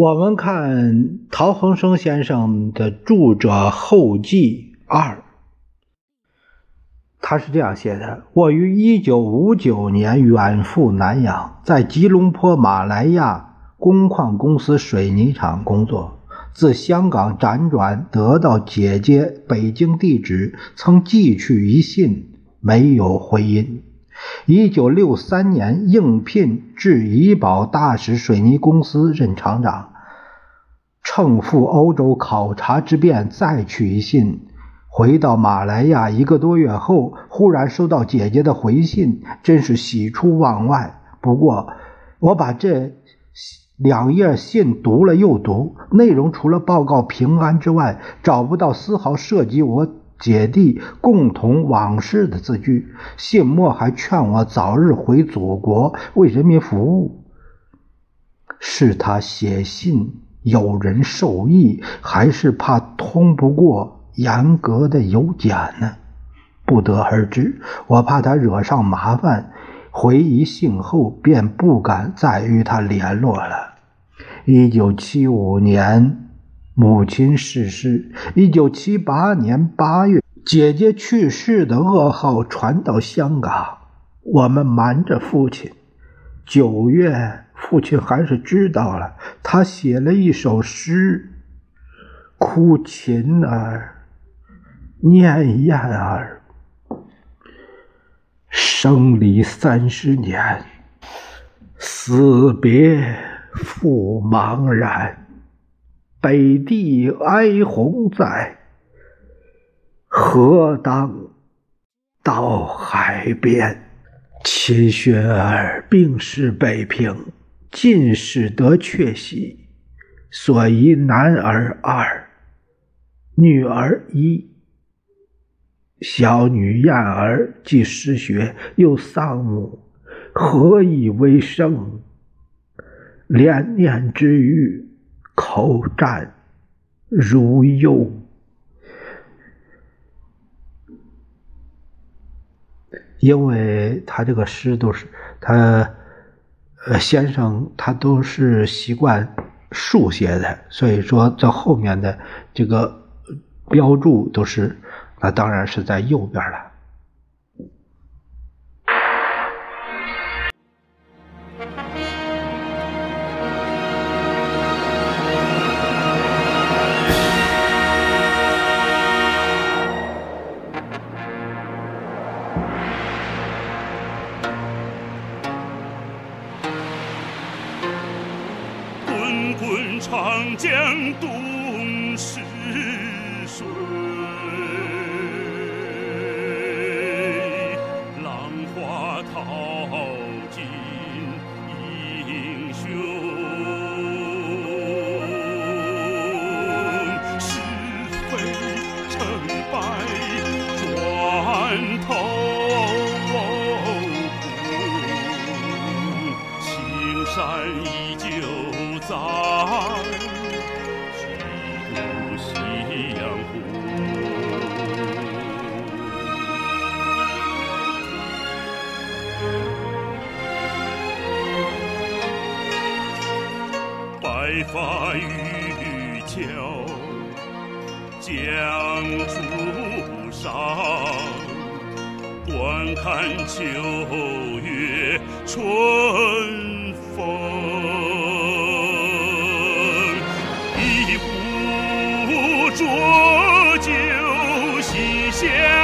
我们看陶恒生先生的著者后记二，他是这样写的：我于一九五九年远赴南洋，在吉隆坡马来亚工矿公司水泥厂工作。自香港辗转得到姐姐北京地址，曾寄去一信，没有回音。一九六三年应聘至怡保大使水泥公司任厂长，乘赴欧洲考察之便，再取一信。回到马来亚一个多月后，忽然收到姐姐的回信，真是喜出望外。不过，我把这两页信读了又读，内容除了报告平安之外，找不到丝毫涉及我。姐弟共同往事的字句，信末还劝我早日回祖国为人民服务。是他写信有人受益，还是怕通不过严格的邮检呢？不得而知。我怕他惹上麻烦，回一信后便不敢再与他联络了。一九七五年。母亲逝世。一九七八年八月，姐姐去世的噩耗传到香港，我们瞒着父亲。九月，父亲还是知道了。他写了一首诗：“哭琴儿，念燕儿，生离三十年，死别复茫然。”北地哀鸿在，何当到海边？秦宣儿病逝北平，进士得确喜，所遗男儿二，女儿一。小女燕儿既失学，又丧母，何以为生？连念之余。口战如忧，因为他这个诗都是他呃先生他都是习惯竖写的，所以说在后面的这个标注都是那当然是在右边了。滚滚长江东逝水，浪花淘尽英雄。一样白发渔樵江渚上观看秋月春风。一壶浊酒喜相